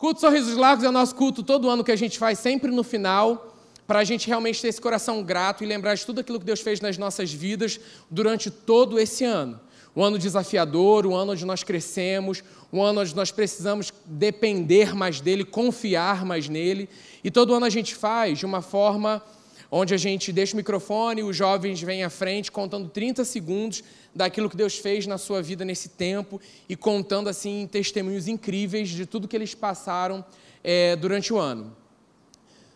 Culto Sorrisos Largos é o nosso culto todo ano que a gente faz sempre no final, para a gente realmente ter esse coração grato e lembrar de tudo aquilo que Deus fez nas nossas vidas durante todo esse ano. Um ano desafiador, um ano onde nós crescemos, um ano onde nós precisamos depender mais dele, confiar mais nele. E todo ano a gente faz de uma forma onde a gente deixa o microfone, os jovens vêm à frente contando 30 segundos daquilo que Deus fez na sua vida nesse tempo e contando assim testemunhos incríveis de tudo que eles passaram é, durante o ano.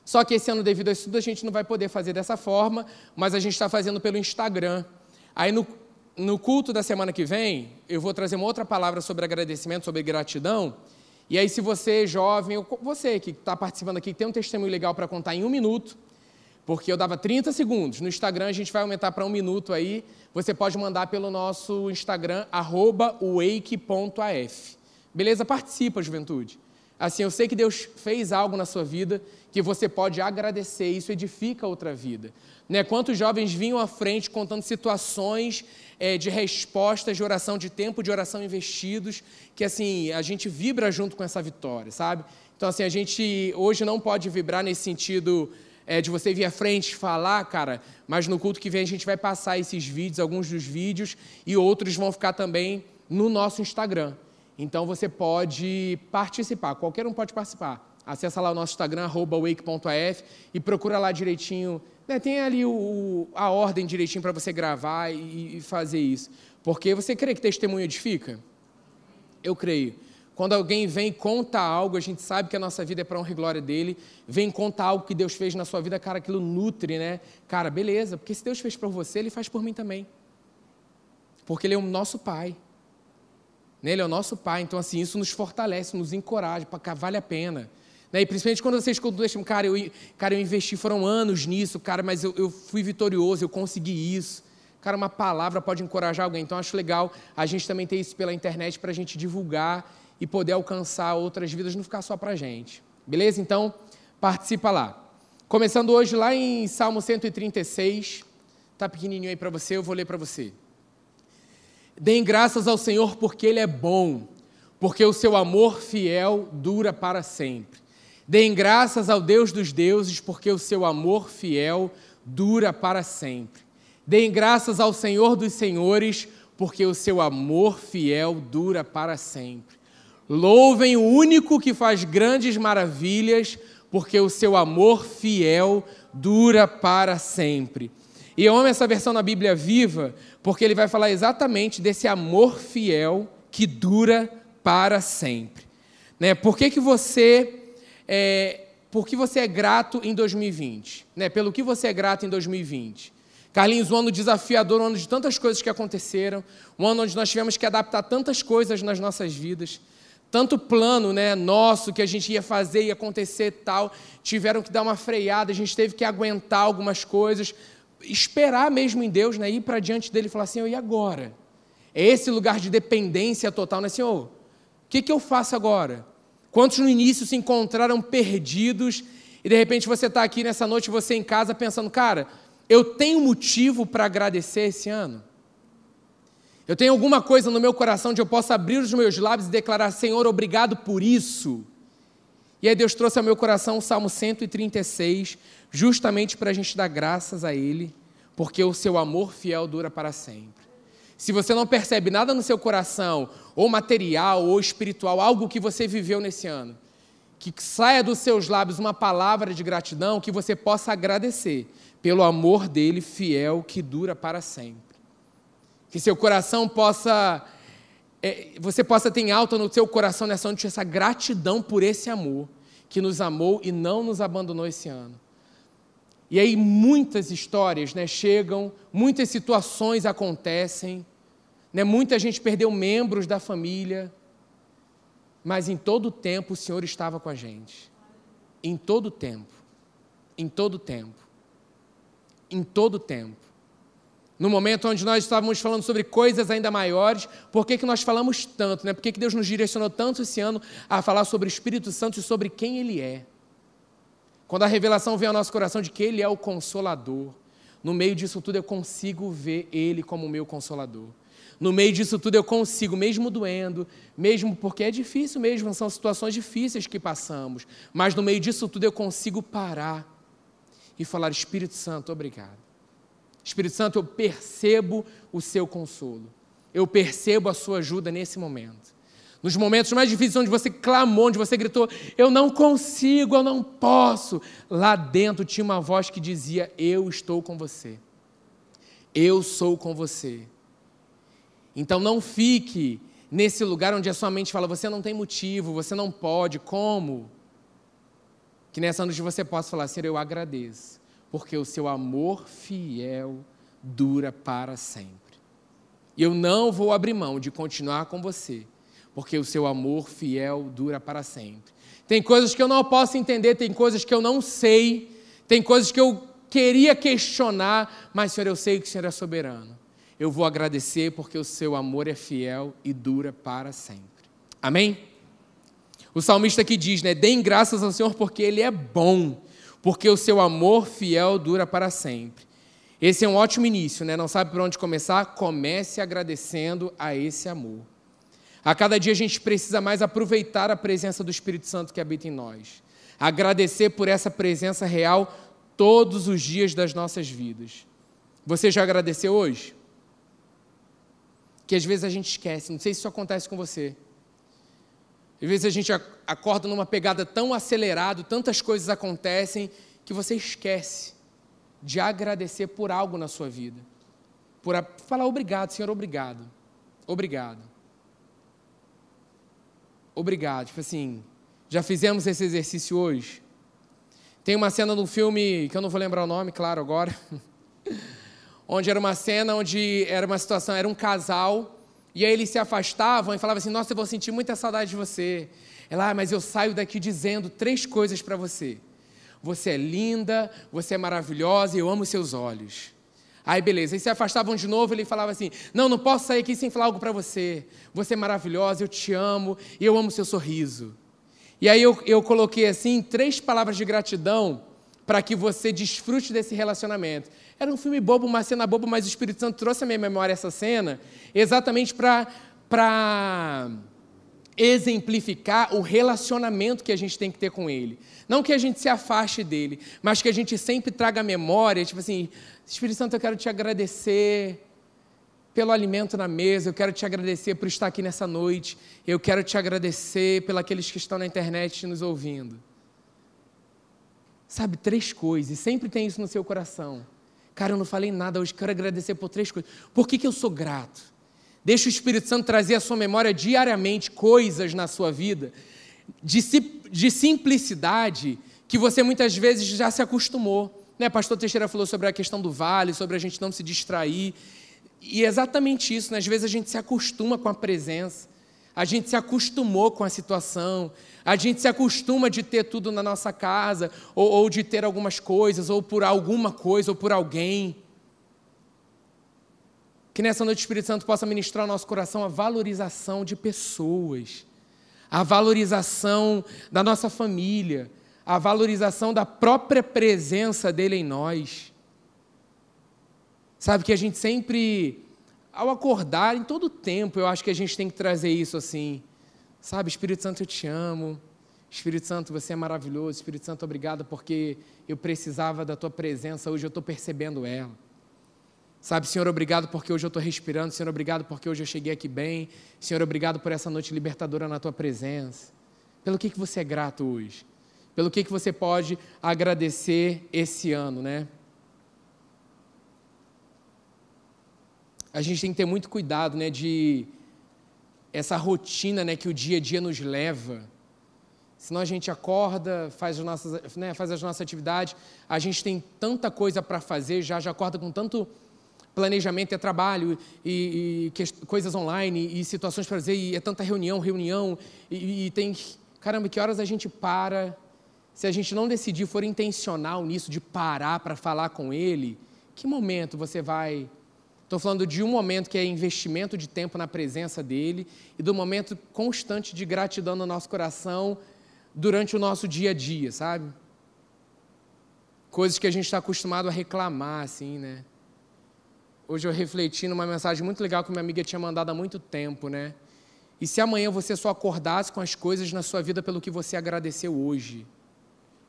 Só que esse ano, devido a isso tudo, a gente não vai poder fazer dessa forma, mas a gente está fazendo pelo Instagram. Aí no, no culto da semana que vem, eu vou trazer uma outra palavra sobre agradecimento, sobre gratidão. E aí, se você, jovem, ou você que está participando aqui, tem um testemunho legal para contar em um minuto, porque eu dava 30 segundos. No Instagram a gente vai aumentar para um minuto aí. Você pode mandar pelo nosso Instagram, wake.af. Beleza? Participa, juventude. Assim, eu sei que Deus fez algo na sua vida que você pode agradecer, isso edifica outra vida. Né? Quantos jovens vinham à frente contando situações é, de respostas de oração, de tempo de oração investidos, que assim, a gente vibra junto com essa vitória, sabe? Então, assim, a gente hoje não pode vibrar nesse sentido é, de você vir à frente falar, cara, mas no culto que vem a gente vai passar esses vídeos, alguns dos vídeos, e outros vão ficar também no nosso Instagram. Então você pode participar, qualquer um pode participar. Acesse lá o nosso Instagram, wake.af, e procura lá direitinho. Né, tem ali o, a ordem direitinho para você gravar e, e fazer isso. Porque você crê que testemunho edifica? Eu creio. Quando alguém vem e conta algo, a gente sabe que a nossa vida é para honra e glória dele. Vem contar algo que Deus fez na sua vida, cara, aquilo nutre, né? Cara, beleza, porque se Deus fez por você, ele faz por mim também. Porque ele é o nosso pai. Né, ele é o nosso pai. Então, assim, isso nos fortalece, nos encoraja, para vale a pena. Né? E principalmente quando você escuta o testemunho, cara eu, cara, eu investi, foram anos nisso, cara, mas eu, eu fui vitorioso, eu consegui isso. Cara, uma palavra pode encorajar alguém. Então, acho legal a gente também ter isso pela internet para a gente divulgar e poder alcançar outras vidas, não ficar só para a gente. Beleza? Então, participa lá. Começando hoje lá em Salmo 136. Está pequenininho aí para você, eu vou ler para você. Deem graças ao Senhor porque Ele é bom, porque o seu amor fiel dura para sempre. Deem graças ao Deus dos deuses, porque o seu amor fiel dura para sempre. Deem graças ao Senhor dos senhores, porque o seu amor fiel dura para sempre. Louvem o único que faz grandes maravilhas, porque o seu amor fiel dura para sempre. E eu amo essa versão na Bíblia viva, porque ele vai falar exatamente desse amor fiel que dura para sempre. Né? Por que, que você é, por que você é grato em 2020? Né? Pelo que você é grato em 2020? Carlinhos, um ano desafiador, um ano de tantas coisas que aconteceram, um ano onde nós tivemos que adaptar tantas coisas nas nossas vidas tanto plano né, nosso que a gente ia fazer e acontecer tal, tiveram que dar uma freada, a gente teve que aguentar algumas coisas, esperar mesmo em Deus, né, ir para diante dele e falar assim, e agora? É esse lugar de dependência total, né, Senhor? O que, que eu faço agora? Quantos no início se encontraram perdidos e de repente você está aqui nessa noite, você em casa pensando, cara, eu tenho motivo para agradecer esse ano? Eu tenho alguma coisa no meu coração onde eu possa abrir os meus lábios e declarar: Senhor, obrigado por isso. E aí Deus trouxe ao meu coração o Salmo 136, justamente para a gente dar graças a Ele, porque o seu amor fiel dura para sempre. Se você não percebe nada no seu coração, ou material, ou espiritual, algo que você viveu nesse ano, que saia dos seus lábios uma palavra de gratidão, que você possa agradecer pelo amor dele fiel que dura para sempre. Que seu coração possa, é, você possa ter em alta no seu coração nessa noite essa gratidão por esse amor que nos amou e não nos abandonou esse ano. E aí muitas histórias né, chegam, muitas situações acontecem, né, muita gente perdeu membros da família, mas em todo o tempo o Senhor estava com a gente. Em todo o tempo. Em todo o tempo. Em todo o tempo. No momento onde nós estávamos falando sobre coisas ainda maiores, por que, que nós falamos tanto? Né? Por que, que Deus nos direcionou tanto esse ano a falar sobre o Espírito Santo e sobre quem Ele é? Quando a revelação vem ao nosso coração de que Ele é o Consolador, no meio disso tudo eu consigo ver Ele como o meu Consolador. No meio disso tudo eu consigo, mesmo doendo, mesmo porque é difícil mesmo, são situações difíceis que passamos, mas no meio disso tudo eu consigo parar e falar: Espírito Santo, obrigado. Espírito Santo, eu percebo o seu consolo, eu percebo a sua ajuda nesse momento. Nos momentos mais difíceis, onde você clamou, onde você gritou, eu não consigo, eu não posso. Lá dentro tinha uma voz que dizia: Eu estou com você. Eu sou com você. Então não fique nesse lugar onde a sua mente fala: Você não tem motivo, você não pode, como? Que nessa noite você possa falar: Senhor, eu agradeço, porque o seu amor fiel dura para sempre. E eu não vou abrir mão de continuar com você porque o seu amor fiel dura para sempre. Tem coisas que eu não posso entender, tem coisas que eu não sei, tem coisas que eu queria questionar, mas, Senhor, eu sei que o Senhor é soberano. Eu vou agradecer porque o seu amor é fiel e dura para sempre. Amém? O salmista aqui diz, né? Deem graças ao Senhor porque Ele é bom, porque o seu amor fiel dura para sempre. Esse é um ótimo início, né? Não sabe por onde começar? Comece agradecendo a esse amor. A cada dia a gente precisa mais aproveitar a presença do Espírito Santo que habita em nós. Agradecer por essa presença real todos os dias das nossas vidas. Você já agradeceu hoje? Que às vezes a gente esquece, não sei se isso acontece com você. Às vezes a gente acorda numa pegada tão acelerada, tantas coisas acontecem, que você esquece de agradecer por algo na sua vida. Por falar obrigado, Senhor, obrigado. Obrigado obrigado. Tipo assim, já fizemos esse exercício hoje? Tem uma cena no filme, que eu não vou lembrar o nome, claro, agora, onde era uma cena onde era uma situação, era um casal, e aí eles se afastavam e falavam assim: Nossa, eu vou sentir muita saudade de você. Ela, ah, mas eu saio daqui dizendo três coisas para você. Você é linda, você é maravilhosa e eu amo seus olhos. Aí beleza, aí se afastavam de novo, ele falava assim: Não, não posso sair aqui sem falar algo para você. Você é maravilhosa, eu te amo e eu amo seu sorriso. E aí eu, eu coloquei assim três palavras de gratidão para que você desfrute desse relacionamento. Era um filme bobo, uma cena boba, mas o Espírito Santo trouxe à minha memória essa cena exatamente para exemplificar o relacionamento que a gente tem que ter com Ele. Não que a gente se afaste dele, mas que a gente sempre traga a memória, tipo assim, Espírito Santo, eu quero te agradecer pelo alimento na mesa, eu quero te agradecer por estar aqui nessa noite, eu quero te agradecer pelos que estão na internet nos ouvindo. Sabe, três coisas, sempre tem isso no seu coração. Cara, eu não falei nada hoje, quero agradecer por três coisas. Por que, que eu sou grato? Deixa o Espírito Santo trazer à sua memória diariamente coisas na sua vida de, de simplicidade que você muitas vezes já se acostumou. Né? Pastor Teixeira falou sobre a questão do vale, sobre a gente não se distrair. E é exatamente isso, né? às vezes a gente se acostuma com a presença, a gente se acostumou com a situação, a gente se acostuma de ter tudo na nossa casa, ou, ou de ter algumas coisas, ou por alguma coisa, ou por alguém. Que nessa noite o Espírito Santo possa ministrar ao nosso coração a valorização de pessoas, a valorização da nossa família, a valorização da própria presença dele em nós. Sabe que a gente sempre, ao acordar, em todo tempo, eu acho que a gente tem que trazer isso assim. Sabe, Espírito Santo, eu te amo. Espírito Santo, você é maravilhoso. Espírito Santo, obrigado porque eu precisava da tua presença, hoje eu estou percebendo ela. Sabe, Senhor, obrigado porque hoje eu estou respirando. Senhor, obrigado porque hoje eu cheguei aqui bem. Senhor, obrigado por essa noite libertadora na tua presença. Pelo que, que você é grato hoje? Pelo que, que você pode agradecer esse ano, né? A gente tem que ter muito cuidado, né, de essa rotina, né, que o dia a dia nos leva. Senão a gente acorda, faz as nossas, né, faz as nossas atividades, a gente tem tanta coisa para fazer, já já acorda com tanto planejamento é trabalho e, e coisas online e situações para fazer e é tanta reunião, reunião e, e, tem caramba que horas a gente para se a gente não decidir for intencional nisso de parar para falar com ele que momento você vai estou falando de um momento que é investimento de tempo na presença dele e do momento constante de gratidão no nosso coração durante o nosso dia a dia sabe coisas que a gente está acostumado a reclamar assim né Hoje eu refleti numa mensagem muito legal que minha amiga tinha mandado há muito tempo, né? E se amanhã você só acordasse com as coisas na sua vida pelo que você agradeceu hoje?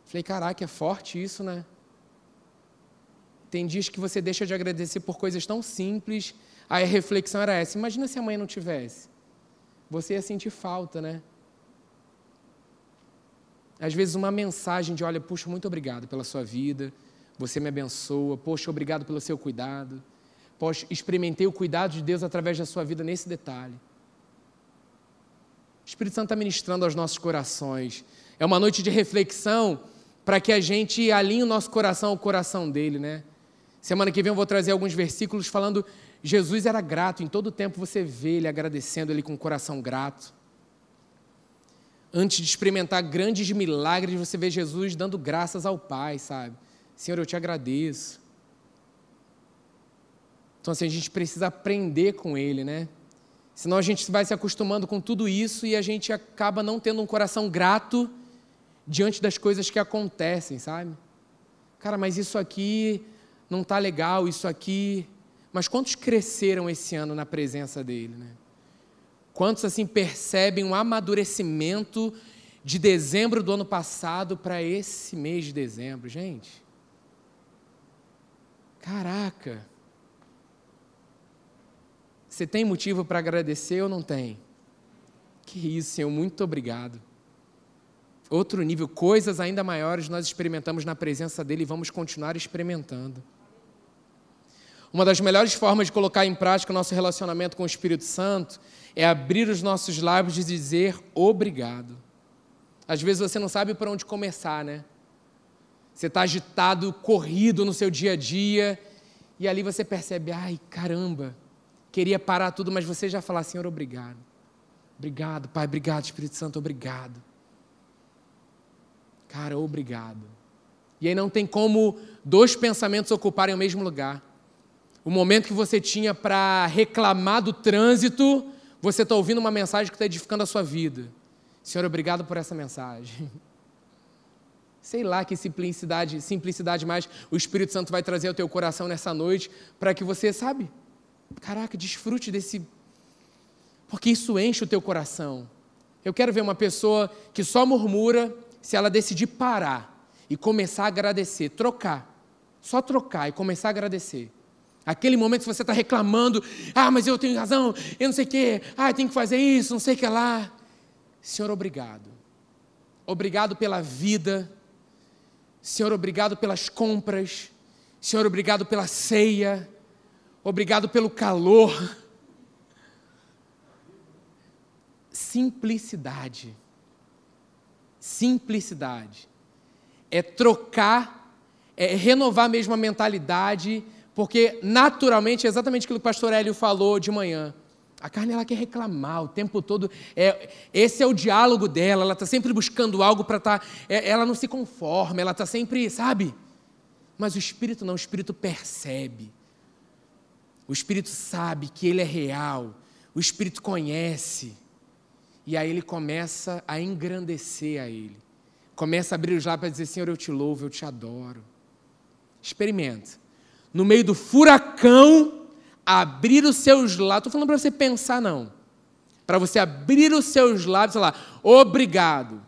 Falei, caraca, é forte isso, né? Tem dias que você deixa de agradecer por coisas tão simples. Aí a reflexão era essa: imagina se amanhã não tivesse. Você ia sentir falta, né? Às vezes, uma mensagem de: olha, puxa, muito obrigado pela sua vida, você me abençoa, poxa, obrigado pelo seu cuidado. Poxa, experimentei o cuidado de Deus através da sua vida nesse detalhe. O Espírito Santo está ministrando aos nossos corações. É uma noite de reflexão para que a gente alinhe o nosso coração ao coração dele, né? Semana que vem eu vou trazer alguns versículos falando Jesus era grato, em todo tempo você vê ele agradecendo ele com o coração grato. Antes de experimentar grandes milagres, você vê Jesus dando graças ao Pai, sabe? Senhor, eu te agradeço. Então, assim, a gente precisa aprender com Ele, né? Senão a gente vai se acostumando com tudo isso e a gente acaba não tendo um coração grato diante das coisas que acontecem, sabe? Cara, mas isso aqui não está legal, isso aqui. Mas quantos cresceram esse ano na presença dele, né? Quantos assim percebem um amadurecimento de dezembro do ano passado para esse mês de dezembro, gente? Caraca! Você tem motivo para agradecer ou não tem? Que isso, Senhor, muito obrigado. Outro nível, coisas ainda maiores nós experimentamos na presença dEle e vamos continuar experimentando. Uma das melhores formas de colocar em prática o nosso relacionamento com o Espírito Santo é abrir os nossos lábios e dizer obrigado. Às vezes você não sabe por onde começar, né? Você está agitado, corrido no seu dia a dia, e ali você percebe, ai caramba, queria parar tudo, mas você já falar, Senhor, obrigado. Obrigado, Pai, obrigado, Espírito Santo, obrigado. Cara, obrigado. E aí não tem como dois pensamentos ocuparem o mesmo lugar. O momento que você tinha para reclamar do trânsito, você está ouvindo uma mensagem que está edificando a sua vida. Senhor, obrigado por essa mensagem. Sei lá que simplicidade, simplicidade mais o Espírito Santo vai trazer ao teu coração nessa noite para que você, sabe, Caraca, desfrute desse. Porque isso enche o teu coração. Eu quero ver uma pessoa que só murmura se ela decidir parar e começar a agradecer, trocar. Só trocar e começar a agradecer. Aquele momento que você está reclamando, ah, mas eu tenho razão, eu não sei o quê, ah, eu tenho que fazer isso, não sei o que lá. Senhor, obrigado. Obrigado pela vida. Senhor, obrigado pelas compras. Senhor, obrigado pela ceia. Obrigado pelo calor. Simplicidade. Simplicidade. É trocar, é renovar mesmo a mentalidade, porque naturalmente é exatamente aquilo que o pastor Hélio falou de manhã. A carne ela quer reclamar o tempo todo. É, esse é o diálogo dela. Ela está sempre buscando algo para estar. Tá, é, ela não se conforma. Ela está sempre, sabe? Mas o espírito não. O espírito percebe. O Espírito sabe que ele é real, o Espírito conhece. E aí ele começa a engrandecer a ele. Começa a abrir os lábios para dizer: Senhor, eu te louvo, eu te adoro. Experimenta. No meio do furacão, abrir os seus lábios. Estou falando para você pensar, não. Para você abrir os seus lábios e falar: Obrigado.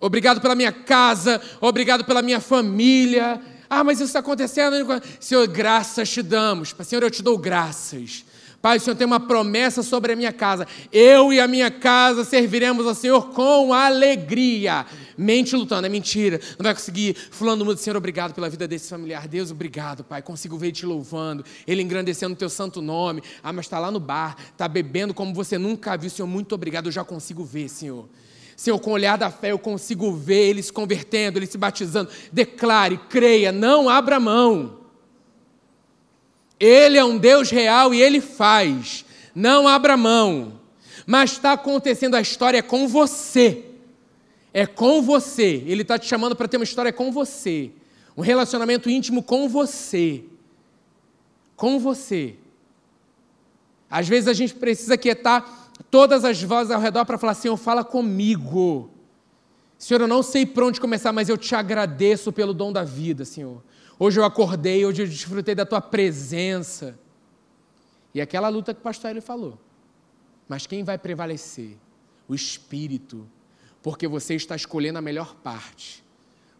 Obrigado pela minha casa, obrigado pela minha família, ah, mas isso está acontecendo. Senhor, graças te damos. Senhor, eu te dou graças. Pai, o Senhor tem uma promessa sobre a minha casa. Eu e a minha casa serviremos ao Senhor com alegria. Mente lutando, é mentira. Não vai conseguir. Fulano mundo, Senhor, obrigado pela vida desse familiar. Deus, obrigado, Pai. Consigo ver te louvando, ele engrandecendo o teu santo nome. Ah, mas está lá no bar, está bebendo como você nunca viu. Senhor, muito obrigado. Eu já consigo ver, Senhor. Senhor, com o olhar da fé eu consigo ver ele se convertendo, ele se batizando. Declare, creia, não abra mão. Ele é um Deus real e ele faz. Não abra mão. Mas está acontecendo a história com você. É com você. Ele está te chamando para ter uma história com você. Um relacionamento íntimo com você. Com você. Às vezes a gente precisa quietar todas as vozes ao redor para falar: Senhor, fala comigo. Senhor, eu não sei por onde começar, mas eu te agradeço pelo dom da vida, Senhor. Hoje eu acordei, hoje eu desfrutei da tua presença. E aquela luta que o pastor ele falou. Mas quem vai prevalecer? O Espírito. Porque você está escolhendo a melhor parte.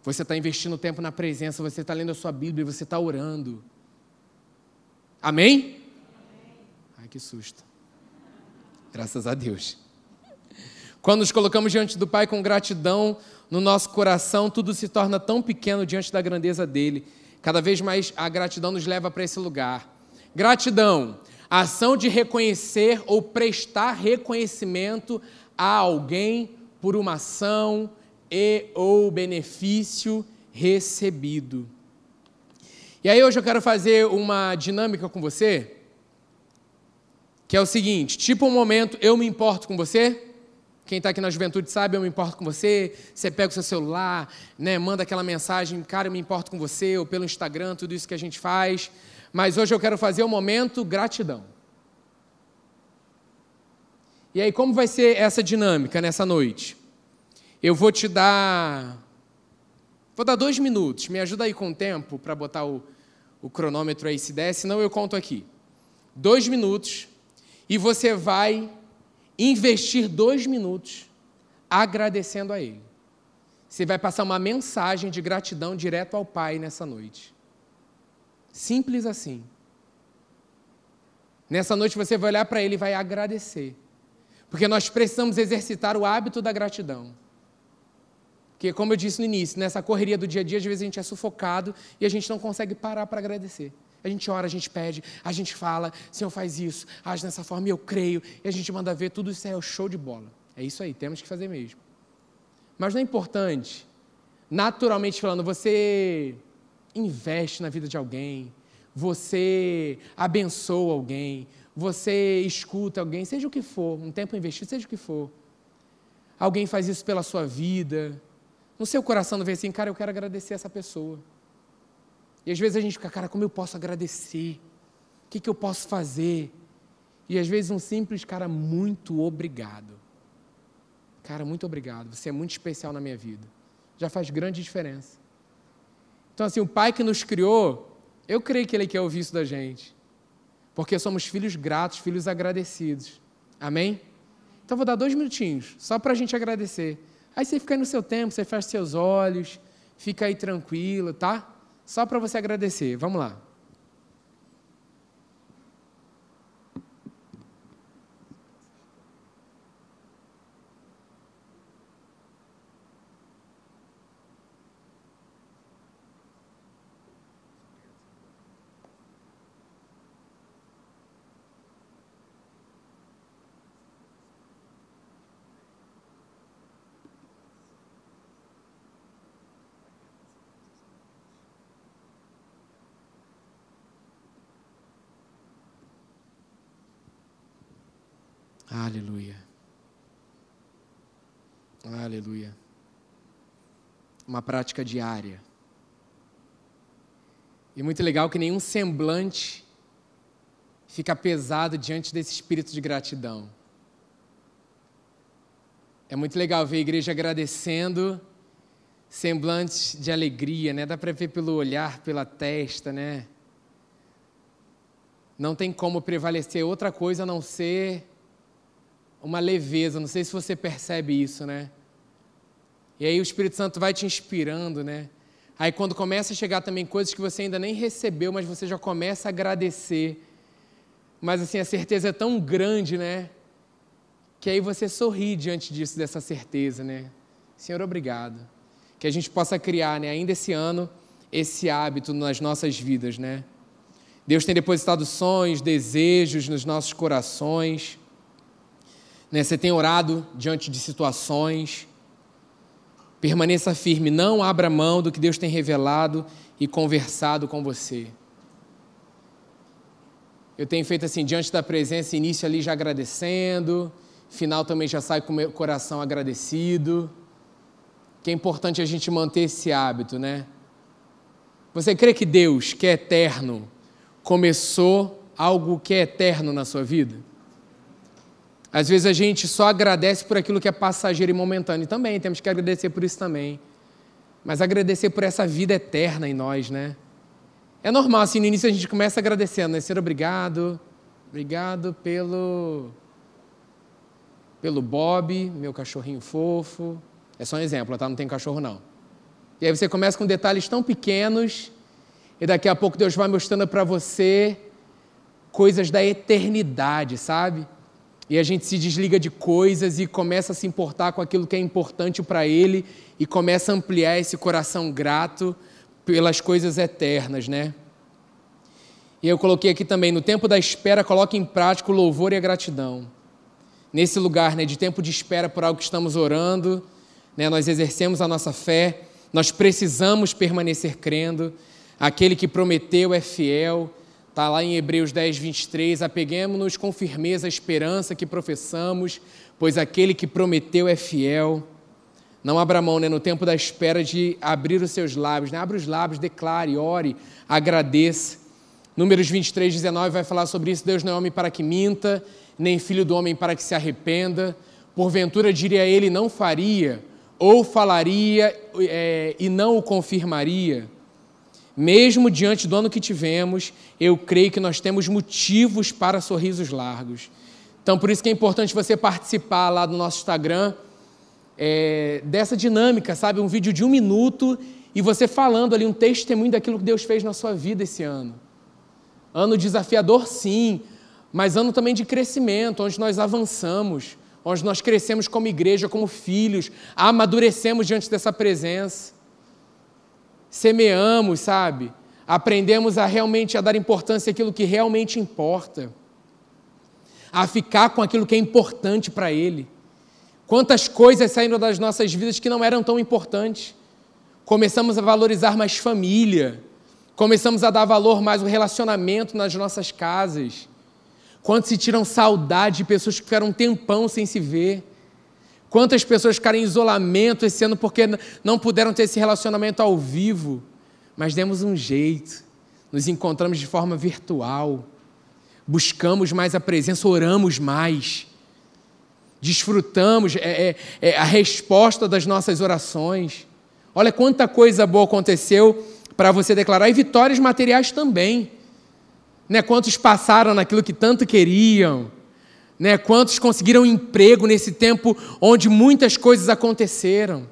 Você está investindo tempo na presença, você está lendo a sua Bíblia, você está orando. Amém? Ai, que susto. Graças a Deus. Quando nos colocamos diante do Pai com gratidão no nosso coração, tudo se torna tão pequeno diante da grandeza dele. Cada vez mais a gratidão nos leva para esse lugar. Gratidão, a ação de reconhecer ou prestar reconhecimento a alguém por uma ação e ou benefício recebido. E aí hoje eu quero fazer uma dinâmica com você, que é o seguinte, tipo um momento, eu me importo com você, quem está aqui na juventude sabe, eu me importo com você. Você pega o seu celular, né, manda aquela mensagem, cara, eu me importo com você, ou pelo Instagram, tudo isso que a gente faz. Mas hoje eu quero fazer o um momento gratidão. E aí, como vai ser essa dinâmica nessa noite? Eu vou te dar. Vou dar dois minutos. Me ajuda aí com o tempo para botar o, o cronômetro aí se der, senão eu conto aqui. Dois minutos. E você vai investir dois minutos agradecendo a Ele. Você vai passar uma mensagem de gratidão direto ao Pai nessa noite. Simples assim. Nessa noite você vai olhar para Ele e vai agradecer. Porque nós precisamos exercitar o hábito da gratidão. Porque, como eu disse no início, nessa correria do dia a dia, às vezes a gente é sufocado e a gente não consegue parar para agradecer. A gente ora, a gente pede, a gente fala, Senhor faz isso, age dessa forma eu creio, e a gente manda ver, tudo isso é o show de bola. É isso aí, temos que fazer mesmo. Mas não é importante, naturalmente falando, você investe na vida de alguém, você abençoa alguém, você escuta alguém, seja o que for, um tempo investido, seja o que for. Alguém faz isso pela sua vida, no seu coração não vem assim, cara, eu quero agradecer essa pessoa. E às vezes a gente fica, cara, como eu posso agradecer? O que, que eu posso fazer? E às vezes um simples, cara, muito obrigado. Cara, muito obrigado. Você é muito especial na minha vida. Já faz grande diferença. Então, assim, o Pai que nos criou, eu creio que Ele quer ouvir isso da gente. Porque somos filhos gratos, filhos agradecidos. Amém? Então, vou dar dois minutinhos, só para a gente agradecer. Aí você fica aí no seu tempo, você fecha seus olhos, fica aí tranquilo, tá? Só para você agradecer. Vamos lá. Aleluia. Aleluia. Uma prática diária. E muito legal que nenhum semblante fica pesado diante desse espírito de gratidão. É muito legal ver a igreja agradecendo semblantes de alegria, né? Dá para ver pelo olhar, pela testa, né? Não tem como prevalecer outra coisa a não ser uma leveza, não sei se você percebe isso, né? E aí o Espírito Santo vai te inspirando, né? Aí quando começa a chegar também coisas que você ainda nem recebeu, mas você já começa a agradecer. Mas assim, a certeza é tão grande, né? Que aí você sorri diante disso, dessa certeza, né? Senhor, obrigado. Que a gente possa criar, né, ainda esse ano, esse hábito nas nossas vidas, né? Deus tem depositado sonhos, desejos nos nossos corações. Né? Você tem orado diante de situações. Permaneça firme, não abra mão do que Deus tem revelado e conversado com você. Eu tenho feito assim, diante da presença, início ali já agradecendo, final também já sai com o meu coração agradecido. Que é importante a gente manter esse hábito, né? Você crê que Deus, que é eterno, começou algo que é eterno na sua vida? Às vezes a gente só agradece por aquilo que é passageiro e momentâneo. E também temos que agradecer por isso também. Mas agradecer por essa vida eterna em nós, né? É normal, assim, no início a gente começa agradecendo, né? Senhor, obrigado, Obrigado pelo pelo Bob, meu cachorrinho fofo. É só um exemplo, tá? Não tem cachorro não. E aí você começa com detalhes tão pequenos e daqui a pouco Deus vai mostrando para você coisas da eternidade, sabe? E a gente se desliga de coisas e começa a se importar com aquilo que é importante para Ele e começa a ampliar esse coração grato pelas coisas eternas, né? E eu coloquei aqui também, no tempo da espera, coloque em prática o louvor e a gratidão. Nesse lugar né, de tempo de espera por algo que estamos orando, né, nós exercemos a nossa fé, nós precisamos permanecer crendo. Aquele que prometeu é fiel, Está lá em Hebreus 10, 23. Apeguemos-nos com firmeza à esperança que professamos, pois aquele que prometeu é fiel. Não abra mão né, no tempo da espera de abrir os seus lábios. Né? Abra os lábios, declare, ore, agradeça. Números 23, 19 vai falar sobre isso. Deus não é homem para que minta, nem filho do homem para que se arrependa. Porventura, diria ele, não faria, ou falaria é, e não o confirmaria. Mesmo diante do ano que tivemos, eu creio que nós temos motivos para sorrisos largos. Então, por isso que é importante você participar lá do nosso Instagram é, dessa dinâmica, sabe? Um vídeo de um minuto e você falando ali um testemunho daquilo que Deus fez na sua vida esse ano. Ano desafiador, sim, mas ano também de crescimento, onde nós avançamos, onde nós crescemos como igreja, como filhos, amadurecemos diante dessa presença semeamos, sabe? Aprendemos a realmente a dar importância àquilo que realmente importa. A ficar com aquilo que é importante para Ele. Quantas coisas saíram das nossas vidas que não eram tão importantes. Começamos a valorizar mais família. Começamos a dar valor mais ao relacionamento nas nossas casas. Quantos se tiram saudade de pessoas que ficaram um tempão sem se ver Quantas pessoas ficaram em isolamento esse ano porque não puderam ter esse relacionamento ao vivo, mas demos um jeito, nos encontramos de forma virtual, buscamos mais a presença, oramos mais, desfrutamos é, é, é a resposta das nossas orações. Olha quanta coisa boa aconteceu para você declarar, e vitórias materiais também. Né? Quantos passaram naquilo que tanto queriam, né? Quantos conseguiram emprego nesse tempo onde muitas coisas aconteceram?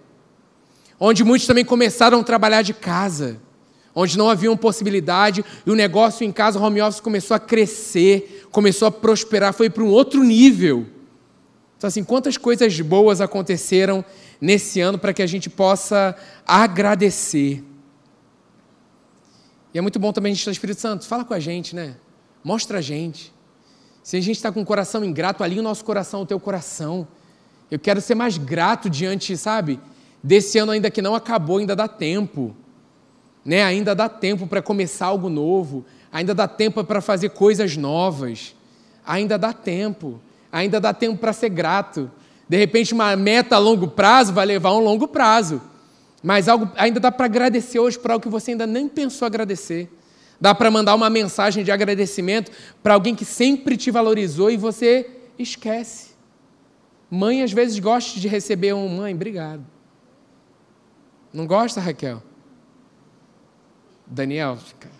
Onde muitos também começaram a trabalhar de casa, onde não havia possibilidade e o negócio em casa, o home office começou a crescer, começou a prosperar, foi para um outro nível. Então, assim, quantas coisas boas aconteceram nesse ano para que a gente possa agradecer. E é muito bom também a gente estar no Espírito Santo, fala com a gente, né? Mostra a gente. Se a gente está com o coração ingrato, alinha o nosso coração ao teu coração. Eu quero ser mais grato diante, sabe, desse ano ainda que não acabou, ainda dá tempo. Né? Ainda dá tempo para começar algo novo, ainda dá tempo para fazer coisas novas. Ainda dá tempo. Ainda dá tempo para ser grato. De repente, uma meta a longo prazo vai levar um longo prazo. Mas algo ainda dá para agradecer hoje por algo que você ainda nem pensou agradecer. Dá para mandar uma mensagem de agradecimento para alguém que sempre te valorizou e você esquece. Mãe às vezes gosta de receber um mãe, obrigado. Não gosta, Raquel? Daniel, fica.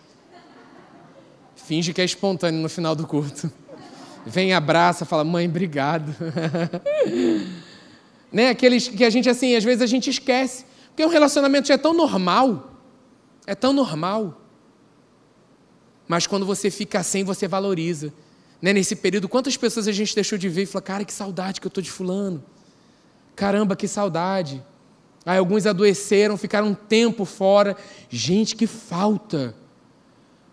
finge que é espontâneo no final do culto. Vem, abraça, fala, mãe, obrigado. né? Aqueles que a gente, assim, às vezes a gente esquece. Porque um relacionamento já é tão normal. É tão normal. Mas quando você fica sem, você valoriza. Né? Nesse período, quantas pessoas a gente deixou de ver e falou: cara, que saudade que eu estou de Fulano. Caramba, que saudade. Aí alguns adoeceram, ficaram um tempo fora. Gente, que falta.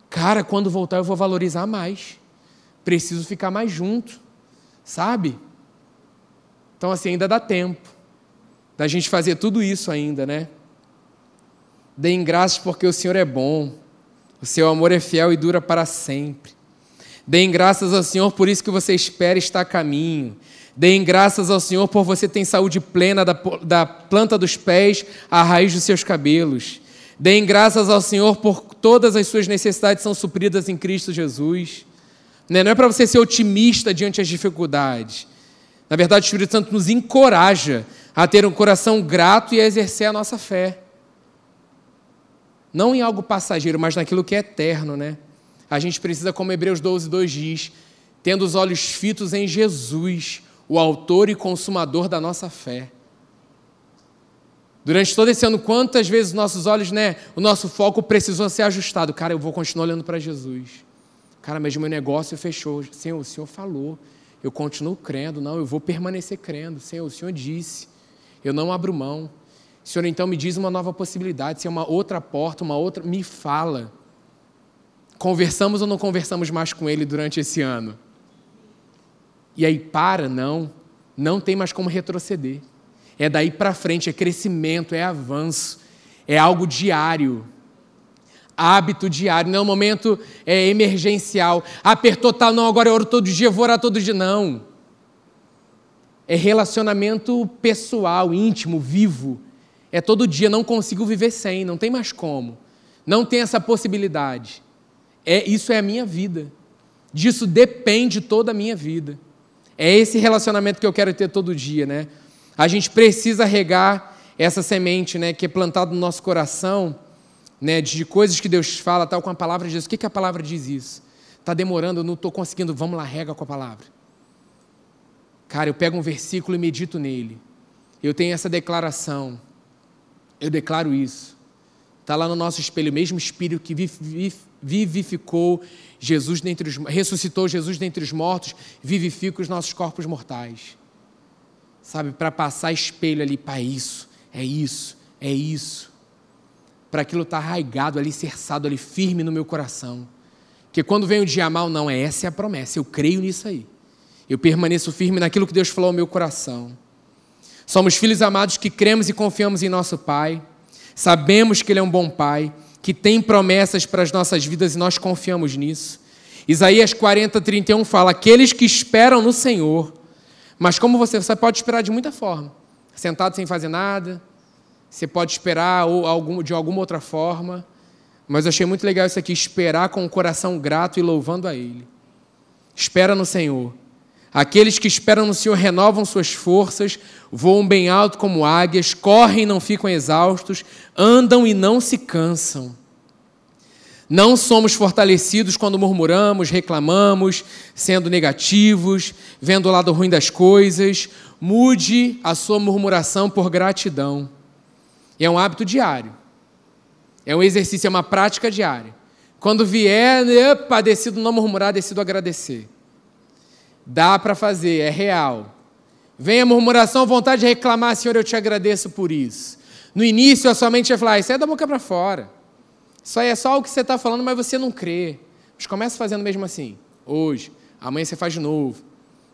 Cara, quando voltar eu vou valorizar mais. Preciso ficar mais junto, sabe? Então, assim, ainda dá tempo da gente fazer tudo isso ainda, né? Deem graças porque o Senhor é bom. O seu amor é fiel e dura para sempre. Deem graças ao Senhor por isso que você espera estar a caminho. Deem graças ao Senhor por você ter saúde plena da, da planta dos pés à raiz dos seus cabelos. Deem graças ao Senhor por todas as suas necessidades são supridas em Cristo Jesus. Né? Não é para você ser otimista diante das dificuldades. Na verdade, o Espírito Santo nos encoraja a ter um coração grato e a exercer a nossa fé. Não em algo passageiro, mas naquilo que é eterno, né? A gente precisa, como Hebreus 12, 2 diz, tendo os olhos fitos em Jesus, o autor e consumador da nossa fé. Durante todo esse ano, quantas vezes nossos olhos, né, o nosso foco precisou ser ajustado? Cara, eu vou continuar olhando para Jesus. Cara, mas meu negócio fechou. Senhor, o Senhor falou. Eu continuo crendo. Não, eu vou permanecer crendo. Senhor, o Senhor disse. Eu não abro mão. Senhor, então me diz uma nova possibilidade. Se é uma outra porta, uma outra, me fala. Conversamos ou não conversamos mais com Ele durante esse ano? E aí para, não. Não tem mais como retroceder. É daí para frente, é crescimento, é avanço, é algo diário. Hábito diário, não é um momento é, emergencial. Apertou tal, não, agora eu oro todo dia, vou orar todo dia. Não. É relacionamento pessoal, íntimo, vivo. É todo dia, não consigo viver sem, não tem mais como. Não tem essa possibilidade. É, isso é a minha vida. Disso depende toda a minha vida. É esse relacionamento que eu quero ter todo dia, né? A gente precisa regar essa semente, né, que é plantada no nosso coração, né, de coisas que Deus fala, tal com a palavra de Deus. O que, que a palavra diz isso? Está demorando, eu não estou conseguindo. Vamos lá, rega com a palavra. Cara, eu pego um versículo e medito nele. Eu tenho essa declaração. Eu declaro isso. Está lá no nosso espelho, o mesmo Espírito que vivificou Jesus dentre os, ressuscitou Jesus dentre os mortos, vivifica os nossos corpos mortais sabe, para passar espelho ali, para isso, é isso, é isso. Para aquilo estar tá arraigado ali, cerçado ali, firme no meu coração. Porque quando vem o dia mal, não, é essa é a promessa, eu creio nisso aí. Eu permaneço firme naquilo que Deus falou ao meu coração. Somos filhos amados que cremos e confiamos em nosso Pai. Sabemos que Ele é um bom Pai, que tem promessas para as nossas vidas e nós confiamos nisso. Isaías 40, 31 fala: Aqueles que esperam no Senhor mas como você, você pode esperar de muita forma. Sentado sem fazer nada, você pode esperar ou de alguma outra forma. Mas eu achei muito legal isso aqui, esperar com o coração grato e louvando a Ele. Espera no Senhor. Aqueles que esperam no Senhor renovam suas forças, voam bem alto como águias, correm e não ficam exaustos, andam e não se cansam. Não somos fortalecidos quando murmuramos, reclamamos, sendo negativos, vendo o lado ruim das coisas. Mude a sua murmuração por gratidão. É um hábito diário. É um exercício, é uma prática diária. Quando vier, epa, decido não murmurar, decido agradecer. Dá para fazer, é real. Vem a murmuração, vontade de reclamar, Senhor, eu te agradeço por isso. No início, a sua mente vai falar, isso é da boca para fora. Isso aí é só o que você está falando, mas você não crê. Mas começa fazendo mesmo assim. Hoje, amanhã você faz de novo.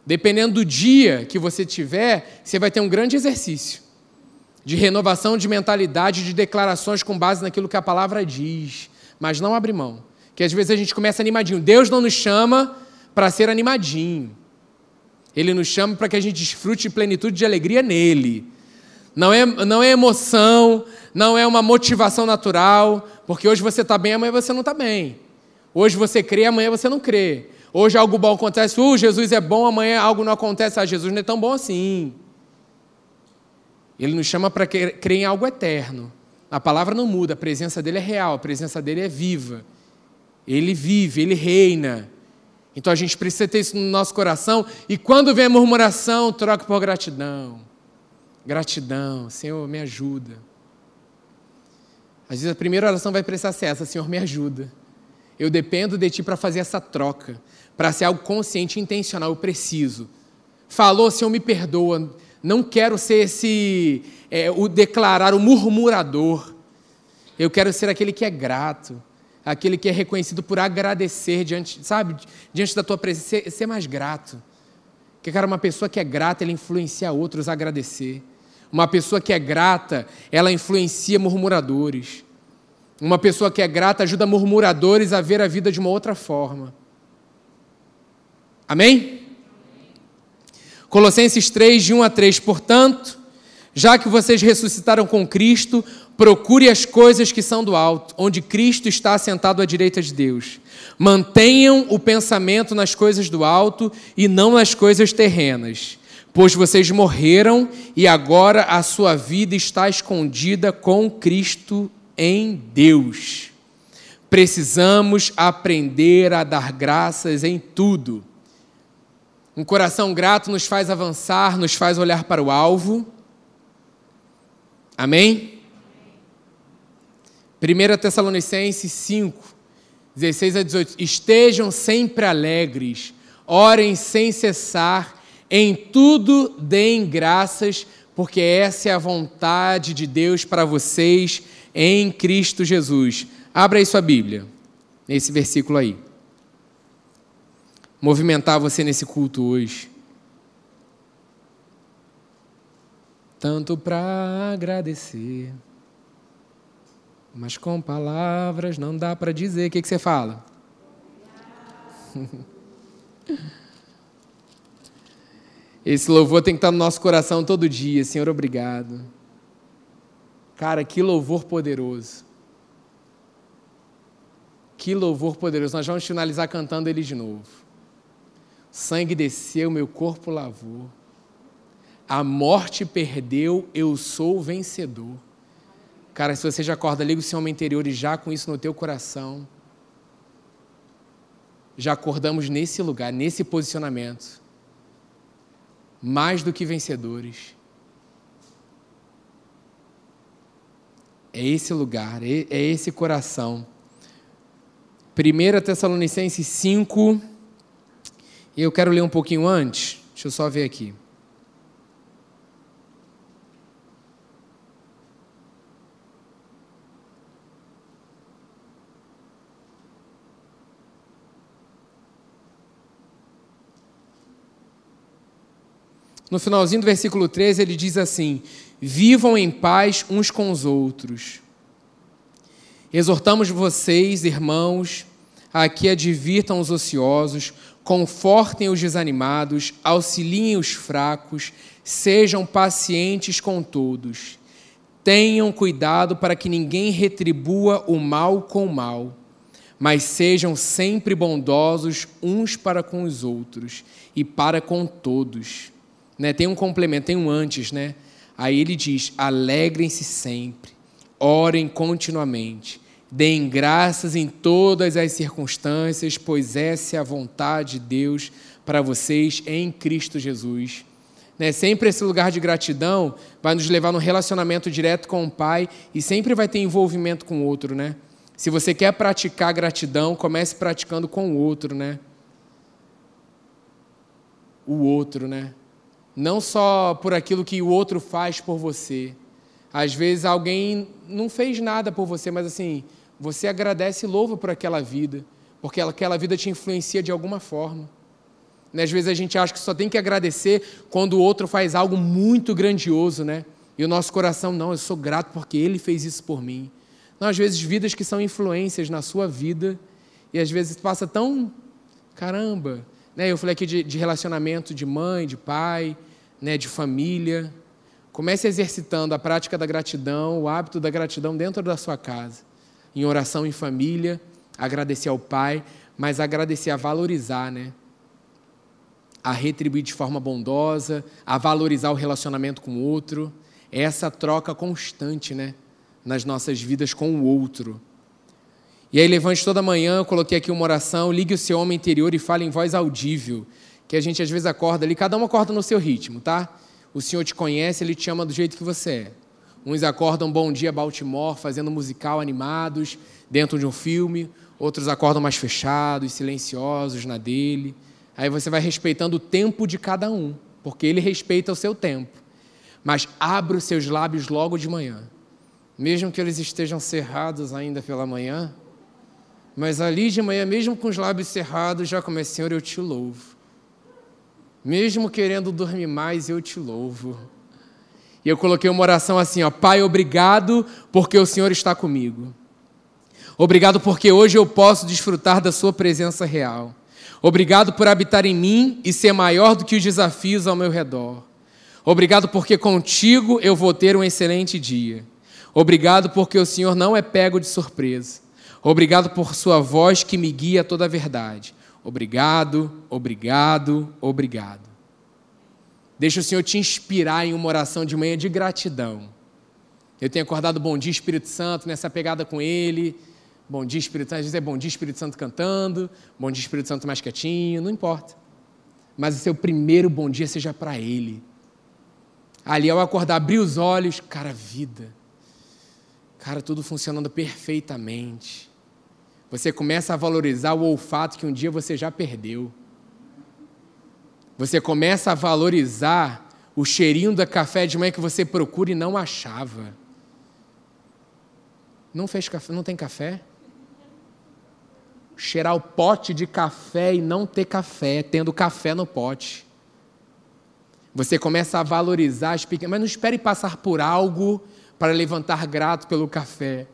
Dependendo do dia que você tiver, você vai ter um grande exercício de renovação de mentalidade, de declarações com base naquilo que a palavra diz. Mas não abre mão. Que às vezes a gente começa animadinho. Deus não nos chama para ser animadinho. Ele nos chama para que a gente desfrute de plenitude de alegria nele. Não é, não é emoção, não é uma motivação natural, porque hoje você está bem, amanhã você não está bem. Hoje você crê, amanhã você não crê. Hoje algo bom acontece, uh, Jesus é bom, amanhã algo não acontece, ah, Jesus não é tão bom assim. Ele nos chama para crer em algo eterno. A palavra não muda, a presença dele é real, a presença dele é viva. Ele vive, ele reina. Então a gente precisa ter isso no nosso coração. E quando vem a murmuração, troque por gratidão. Gratidão, Senhor, me ajuda. Às vezes a primeira oração vai precisar ser essa: Senhor, me ajuda. Eu dependo de Ti para fazer essa troca, para ser algo consciente e intencional. Eu preciso. Falou, Senhor, me perdoa. Não quero ser esse, é, o declarar, o murmurador. Eu quero ser aquele que é grato, aquele que é reconhecido por agradecer diante, sabe, diante da tua presença, ser, mais grato. Porque, cara, uma pessoa que é grata, ela influencia outros a agradecer. Uma pessoa que é grata, ela influencia murmuradores. Uma pessoa que é grata ajuda murmuradores a ver a vida de uma outra forma. Amém? Colossenses 3, de 1 a 3. Portanto, já que vocês ressuscitaram com Cristo, procure as coisas que são do alto, onde Cristo está assentado à direita de Deus. Mantenham o pensamento nas coisas do alto e não nas coisas terrenas pois vocês morreram e agora a sua vida está escondida com Cristo em Deus. Precisamos aprender a dar graças em tudo. Um coração grato nos faz avançar, nos faz olhar para o alvo. Amém? 1 Tessalonicenses 5, 16 a 18. Estejam sempre alegres, orem sem cessar, em tudo deem graças, porque essa é a vontade de Deus para vocês em Cristo Jesus. Abra aí sua Bíblia, nesse versículo aí. Movimentar você nesse culto hoje. Tanto para agradecer, mas com palavras não dá para dizer. O que, que você fala? Esse louvor tem que estar no nosso coração todo dia. Senhor, obrigado. Cara, que louvor poderoso. Que louvor poderoso. Nós vamos finalizar cantando ele de novo. Sangue desceu, meu corpo lavou. A morte perdeu, eu sou vencedor. Cara, se você já acorda, liga o seu homem interior e já com isso no teu coração. Já acordamos nesse lugar, nesse posicionamento. Mais do que vencedores. É esse lugar, é, é esse coração. 1 Tessalonicenses 5, eu quero ler um pouquinho antes, deixa eu só ver aqui. No finalzinho do versículo 13, ele diz assim: Vivam em paz uns com os outros. Exortamos vocês, irmãos, a que advirtam os ociosos, confortem os desanimados, auxiliem os fracos, sejam pacientes com todos. Tenham cuidado para que ninguém retribua o mal com o mal, mas sejam sempre bondosos uns para com os outros e para com todos. Né? Tem um complemento, tem um antes, né? Aí ele diz: alegrem-se sempre, orem continuamente, deem graças em todas as circunstâncias, pois essa é a vontade de Deus para vocês em Cristo Jesus. Né? Sempre esse lugar de gratidão vai nos levar no relacionamento direto com o Pai e sempre vai ter envolvimento com o outro, né? Se você quer praticar gratidão, comece praticando com o outro, né? O outro, né? Não só por aquilo que o outro faz por você. Às vezes alguém não fez nada por você, mas assim, você agradece e louva por aquela vida, porque aquela vida te influencia de alguma forma. Né? Às vezes a gente acha que só tem que agradecer quando o outro faz algo muito grandioso, né? E o nosso coração, não, eu sou grato porque ele fez isso por mim. Não, às vezes vidas que são influências na sua vida, e às vezes passa tão, caramba, né? Eu falei aqui de, de relacionamento de mãe, de pai, né, de família. Comece exercitando a prática da gratidão, o hábito da gratidão dentro da sua casa, em oração em família, agradecer ao Pai, mas agradecer a valorizar, né? A retribuir de forma bondosa, a valorizar o relacionamento com o outro, essa troca constante, né? Nas nossas vidas com o outro. E aí, levante toda manhã, coloquei aqui uma oração, ligue o seu homem interior e fale em voz audível que a gente às vezes acorda ali, cada um acorda no seu ritmo, tá? O Senhor te conhece, Ele te ama do jeito que você é. Uns acordam Bom Dia Baltimore, fazendo musical animados dentro de um filme, outros acordam mais fechados, silenciosos na dele. Aí você vai respeitando o tempo de cada um, porque ele respeita o seu tempo. Mas abra os seus lábios logo de manhã, mesmo que eles estejam cerrados ainda pela manhã. Mas ali de manhã, mesmo com os lábios cerrados, já comece, Senhor, eu te louvo. Mesmo querendo dormir mais, eu te louvo. E eu coloquei uma oração assim, ó, Pai, obrigado porque o Senhor está comigo. Obrigado porque hoje eu posso desfrutar da sua presença real. Obrigado por habitar em mim e ser maior do que os desafios ao meu redor. Obrigado porque contigo eu vou ter um excelente dia. Obrigado porque o Senhor não é pego de surpresa. Obrigado por sua voz que me guia a toda a verdade. Obrigado, obrigado, obrigado. Deixa o Senhor te inspirar em uma oração de manhã de gratidão. Eu tenho acordado Bom Dia Espírito Santo nessa pegada com Ele. Bom Dia Espírito Santo, às vezes é Bom Dia Espírito Santo cantando, Bom Dia Espírito Santo mais quietinho, não importa. mas o seu primeiro bom dia seja para Ele. Ali, ao acordar, abrir os olhos, cara, vida. Cara, tudo funcionando perfeitamente. Você começa a valorizar o olfato que um dia você já perdeu. Você começa a valorizar o cheirinho da café de manhã que você procura e não achava. Não fez café, não tem café? Cheirar o pote de café e não ter café, tendo café no pote. Você começa a valorizar as pequenas, mas não espere passar por algo para levantar grato pelo café.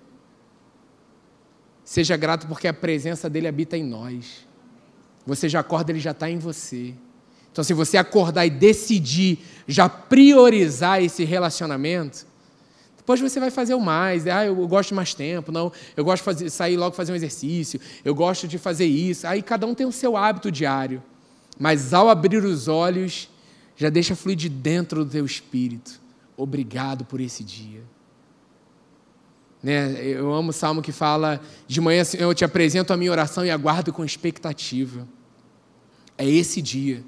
Seja grato porque a presença dele habita em nós. Você já acorda, ele já está em você. Então, se você acordar e decidir já priorizar esse relacionamento, depois você vai fazer o mais. Ah, eu gosto de mais tempo. Não, eu gosto de fazer, sair logo fazer um exercício. Eu gosto de fazer isso. Aí cada um tem o seu hábito diário. Mas ao abrir os olhos, já deixa fluir de dentro do teu espírito. Obrigado por esse dia. Né? Eu amo o salmo que fala: de manhã eu te apresento a minha oração e aguardo com expectativa. É esse dia.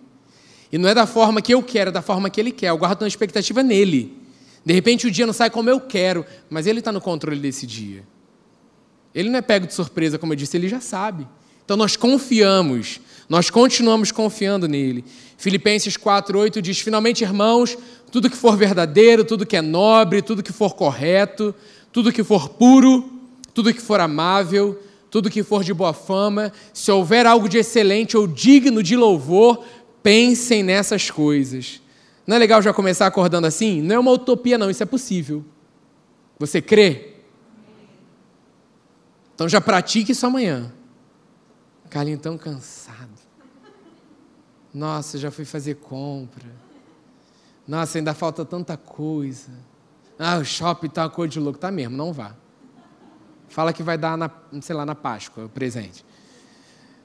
E não é da forma que eu quero, é da forma que ele quer. Eu guardo uma expectativa nele. De repente o dia não sai como eu quero, mas ele está no controle desse dia. Ele não é pego de surpresa, como eu disse, ele já sabe. Então nós confiamos, nós continuamos confiando nele. Filipenses 4,8 diz: Finalmente, irmãos, tudo que for verdadeiro, tudo que é nobre, tudo que for correto, tudo que for puro, tudo que for amável, tudo que for de boa fama, se houver algo de excelente ou digno de louvor, Pensem nessas coisas. Não é legal já começar acordando assim? Não é uma utopia, não, isso é possível. Você crê? Então já pratique isso amanhã. Carlinho tão cansado. Nossa, já fui fazer compra. Nossa, ainda falta tanta coisa. Ah, o shopping tá uma coisa de louco. Tá mesmo, não vá. Fala que vai dar, na, sei lá, na Páscoa, o presente.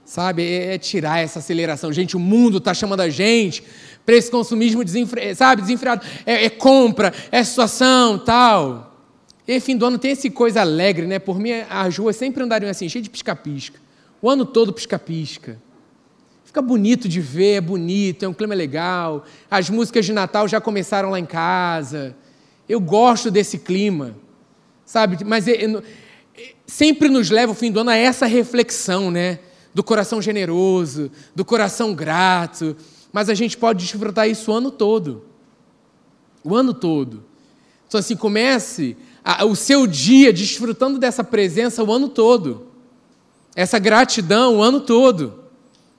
Sabe, é, é tirar essa aceleração. Gente, o mundo está chamando a gente para esse consumismo desenfre... sabe, desenfreado. É, é, compra, é situação, tal. E fim do ano tem essa coisa alegre, né? Por mim, as ruas sempre andariam assim, cheio de pisca-pisca. O ano todo pisca-pisca. Fica bonito de ver, é bonito, é um clima legal. As músicas de Natal já começaram lá em casa. Eu gosto desse clima, sabe? Mas sempre nos leva o fim do ano a essa reflexão, né? do coração generoso, do coração grato, mas a gente pode desfrutar isso o ano todo. O ano todo. Então, assim, comece a, o seu dia desfrutando dessa presença o ano todo. Essa gratidão o ano todo.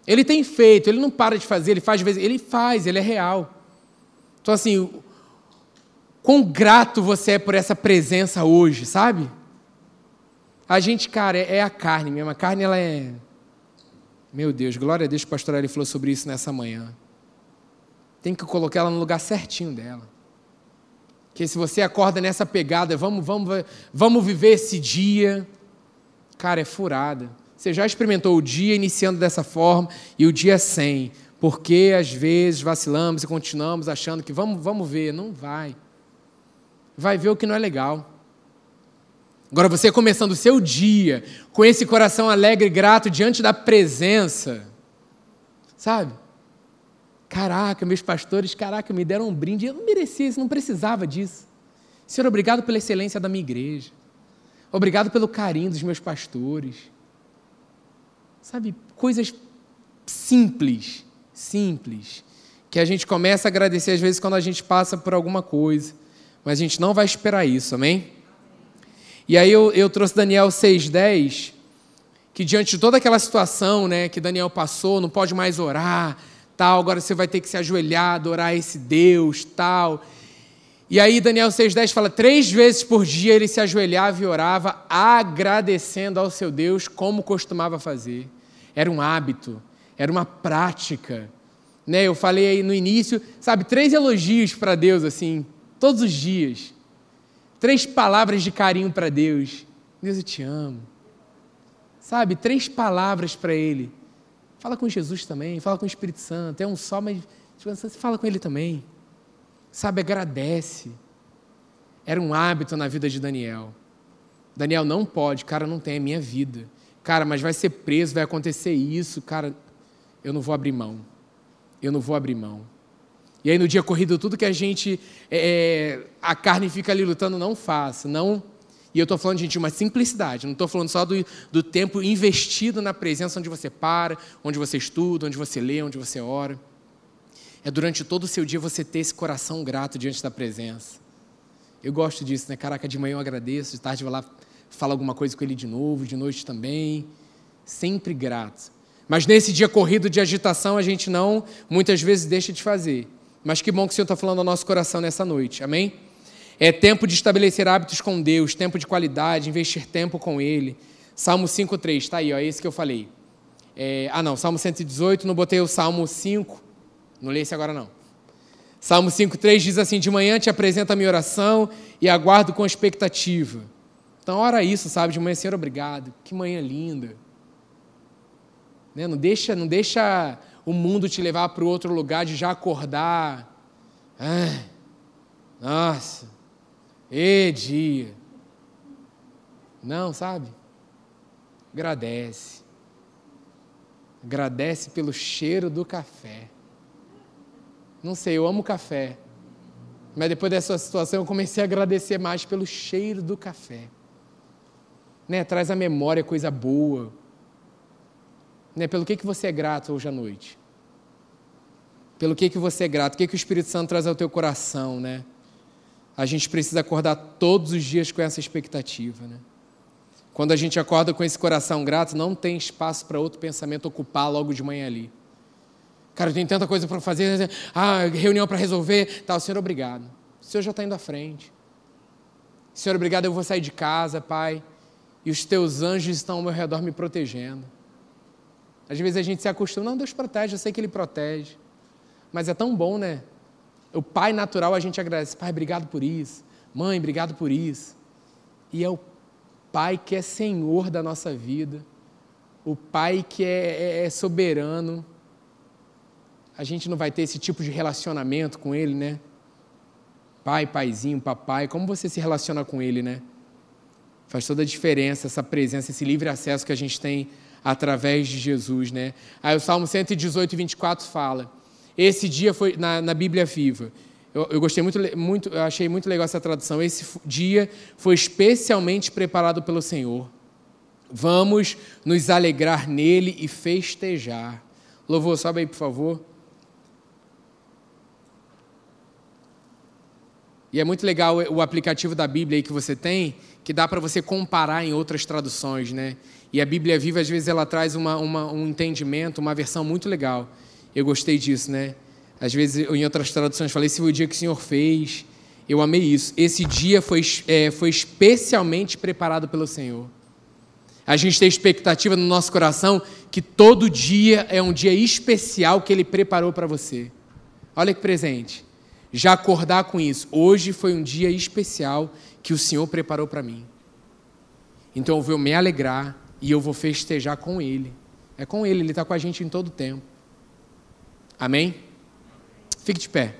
Ele tem feito, ele não para de fazer, ele faz de vez ele faz, ele é real. Então, assim, quão grato você é por essa presença hoje, sabe? A gente, cara, é, é a carne mesmo. A carne, ela é meu Deus, glória a Deus, o pastor Eli falou sobre isso nessa manhã. Tem que colocar ela no lugar certinho dela. Que se você acorda nessa pegada, vamos, vamos, vamos viver esse dia, cara, é furada. Você já experimentou o dia iniciando dessa forma e o dia sem. Porque às vezes vacilamos e continuamos achando que vamos, vamos ver. Não vai. Vai ver o que não é legal. Agora, você começando o seu dia com esse coração alegre e grato diante da presença, sabe? Caraca, meus pastores, caraca, me deram um brinde, eu não merecia isso, não precisava disso. Senhor, obrigado pela excelência da minha igreja. Obrigado pelo carinho dos meus pastores. Sabe, coisas simples, simples, que a gente começa a agradecer às vezes quando a gente passa por alguma coisa, mas a gente não vai esperar isso, amém? E aí eu, eu trouxe Daniel 6,10, que diante de toda aquela situação né, que Daniel passou, não pode mais orar, tal, agora você vai ter que se ajoelhar, adorar esse Deus, tal. E aí Daniel 6,10 fala, três vezes por dia ele se ajoelhava e orava, agradecendo ao seu Deus, como costumava fazer. Era um hábito, era uma prática. Né? Eu falei aí no início, sabe, três elogios para Deus, assim, todos os dias. Três palavras de carinho para Deus. Deus, eu te amo. Sabe, três palavras para Ele. Fala com Jesus também, fala com o Espírito Santo. É um só, mas fala com Ele também. Sabe, agradece. Era um hábito na vida de Daniel. Daniel não pode, cara, não tem, é minha vida. Cara, mas vai ser preso, vai acontecer isso, cara, eu não vou abrir mão. eu não vou abrir mão. E aí no dia corrido, tudo que a gente, é, é a carne fica ali lutando, não faça, não... E eu estou falando, gente, de uma simplicidade, não estou falando só do, do tempo investido na presença onde você para, onde você estuda, onde você lê, onde você ora. É durante todo o seu dia você ter esse coração grato diante da presença. Eu gosto disso, né? Caraca, de manhã eu agradeço, de tarde eu vou lá falar alguma coisa com ele de novo, de noite também. Sempre grato. Mas nesse dia corrido de agitação, a gente não, muitas vezes, deixa de fazer. Mas que bom que o Senhor está falando ao nosso coração nessa noite, amém? É tempo de estabelecer hábitos com Deus, tempo de qualidade, investir tempo com Ele. Salmo 5,3, está aí, ó, é esse que eu falei. É, ah, não, Salmo 118, não botei o Salmo 5, não leio esse agora não. Salmo 5,3 diz assim: De manhã te apresento a minha oração e aguardo com expectativa. Então, ora isso, sabe? De manhã, Senhor, obrigado. Que manhã linda. Né? Não, deixa, não deixa o mundo te levar para outro lugar de já acordar. Ah, nossa, e dia. Não, sabe? Agradece. Agradece pelo cheiro do café. Não sei, eu amo café. Mas depois dessa situação eu comecei a agradecer mais pelo cheiro do café. Né? Traz a memória coisa boa. Né? Pelo que, que você é grato hoje à noite? Pelo que, que você é grato? O que, que o Espírito Santo traz ao teu coração, né? A gente precisa acordar todos os dias com essa expectativa, né? Quando a gente acorda com esse coração grato, não tem espaço para outro pensamento ocupar logo de manhã ali. Cara, eu tenho tanta coisa para fazer, ah, reunião para resolver, tal. Senhor, obrigado. O Senhor já está indo à frente. Senhor, obrigado, eu vou sair de casa, Pai, e os teus anjos estão ao meu redor me protegendo. Às vezes a gente se acostuma, não, Deus protege, eu sei que Ele protege. Mas é tão bom, né? O pai natural a gente agradece, pai, obrigado por isso. Mãe, obrigado por isso. E é o pai que é senhor da nossa vida. O pai que é, é, é soberano a gente não vai ter esse tipo de relacionamento com ele, né? Pai, paizinho, papai, como você se relaciona com ele, né? Faz toda a diferença essa presença, esse livre acesso que a gente tem através de Jesus, né? Aí o Salmo 118, 24 fala: Esse dia foi na, na Bíblia Viva. Eu, eu, gostei muito, muito, eu achei muito legal essa tradução. Esse dia foi especialmente preparado pelo Senhor. Vamos nos alegrar nele e festejar. Louvor, sobe aí, por favor. E é muito legal o aplicativo da Bíblia aí que você tem, que dá para você comparar em outras traduções, né? E a Bíblia Viva, às vezes, ela traz uma, uma, um entendimento, uma versão muito legal. Eu gostei disso, né? Às vezes, em outras traduções, falei, esse foi o dia que o Senhor fez. Eu amei isso. Esse dia foi, é, foi especialmente preparado pelo Senhor. A gente tem expectativa no nosso coração que todo dia é um dia especial que Ele preparou para você. Olha que presente já acordar com isso. Hoje foi um dia especial que o Senhor preparou para mim. Então eu vou me alegrar e eu vou festejar com Ele. É com Ele, Ele está com a gente em todo o tempo. Amém? Fique de pé.